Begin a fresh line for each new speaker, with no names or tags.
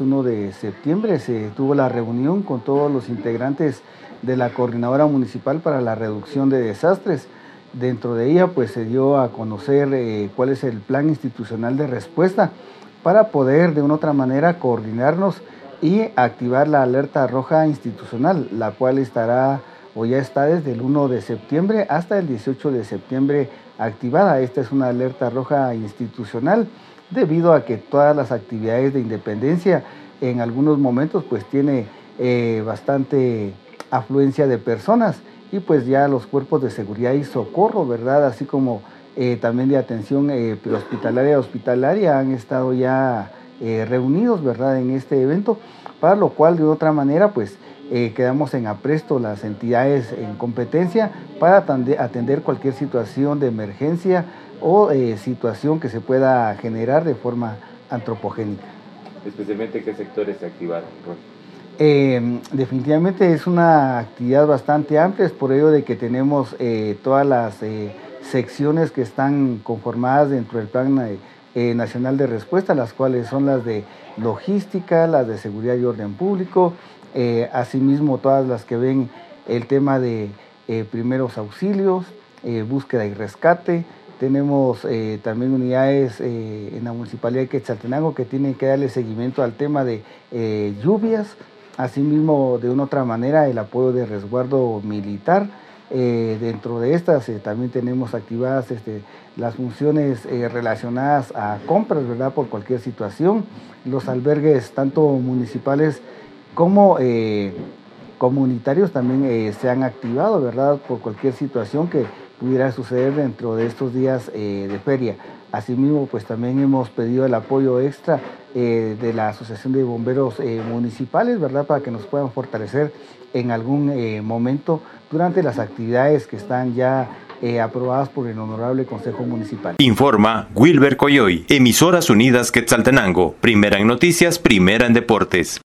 1 de septiembre se tuvo la reunión con todos los integrantes de la Coordinadora Municipal para la Reducción de Desastres. Dentro de ella pues se dio a conocer eh, cuál es el plan institucional de respuesta para poder de una otra manera coordinarnos y activar la alerta roja institucional, la cual estará o ya está desde el 1 de septiembre hasta el 18 de septiembre activada. Esta es una alerta roja institucional debido a que todas las actividades de independencia en algunos momentos pues tiene eh, bastante afluencia de personas y pues ya los cuerpos de seguridad y socorro, ¿verdad? Así como eh, también de atención eh, hospitalaria hospitalaria han estado ya reunidos, ¿verdad? En este evento, para lo cual de otra manera pues quedamos en apresto las entidades en competencia para atender cualquier situación de emergencia o eh, situación que se pueda generar de forma antropogénica.
Especialmente qué sectores se activaron.
Eh, definitivamente es una actividad bastante amplia, es por ello de que tenemos eh, todas las secciones que están conformadas dentro del Plan Nacional de Respuesta, las cuales son las de logística, las de seguridad y orden público, asimismo todas las que ven el tema de primeros auxilios, búsqueda y rescate, tenemos eh, también unidades eh, en la Municipalidad de Quetzaltenango que tienen que darle seguimiento al tema de eh, lluvias, asimismo de una otra manera el apoyo de resguardo militar. Dentro de estas también tenemos activadas este, las funciones relacionadas a compras, ¿verdad? Por cualquier situación. Los albergues tanto municipales como comunitarios también se han activado, ¿verdad? Por cualquier situación que pudiera suceder dentro de estos días eh, de feria. Asimismo, pues también hemos pedido el apoyo extra eh, de la Asociación de Bomberos eh, Municipales, ¿verdad? Para que nos puedan fortalecer en algún momento durante las actividades que están ya aprobadas por el Honorable Consejo Municipal.
Informa Wilber Coyoy, Emisoras Unidas Quetzaltenango, primera en noticias, primera en deportes.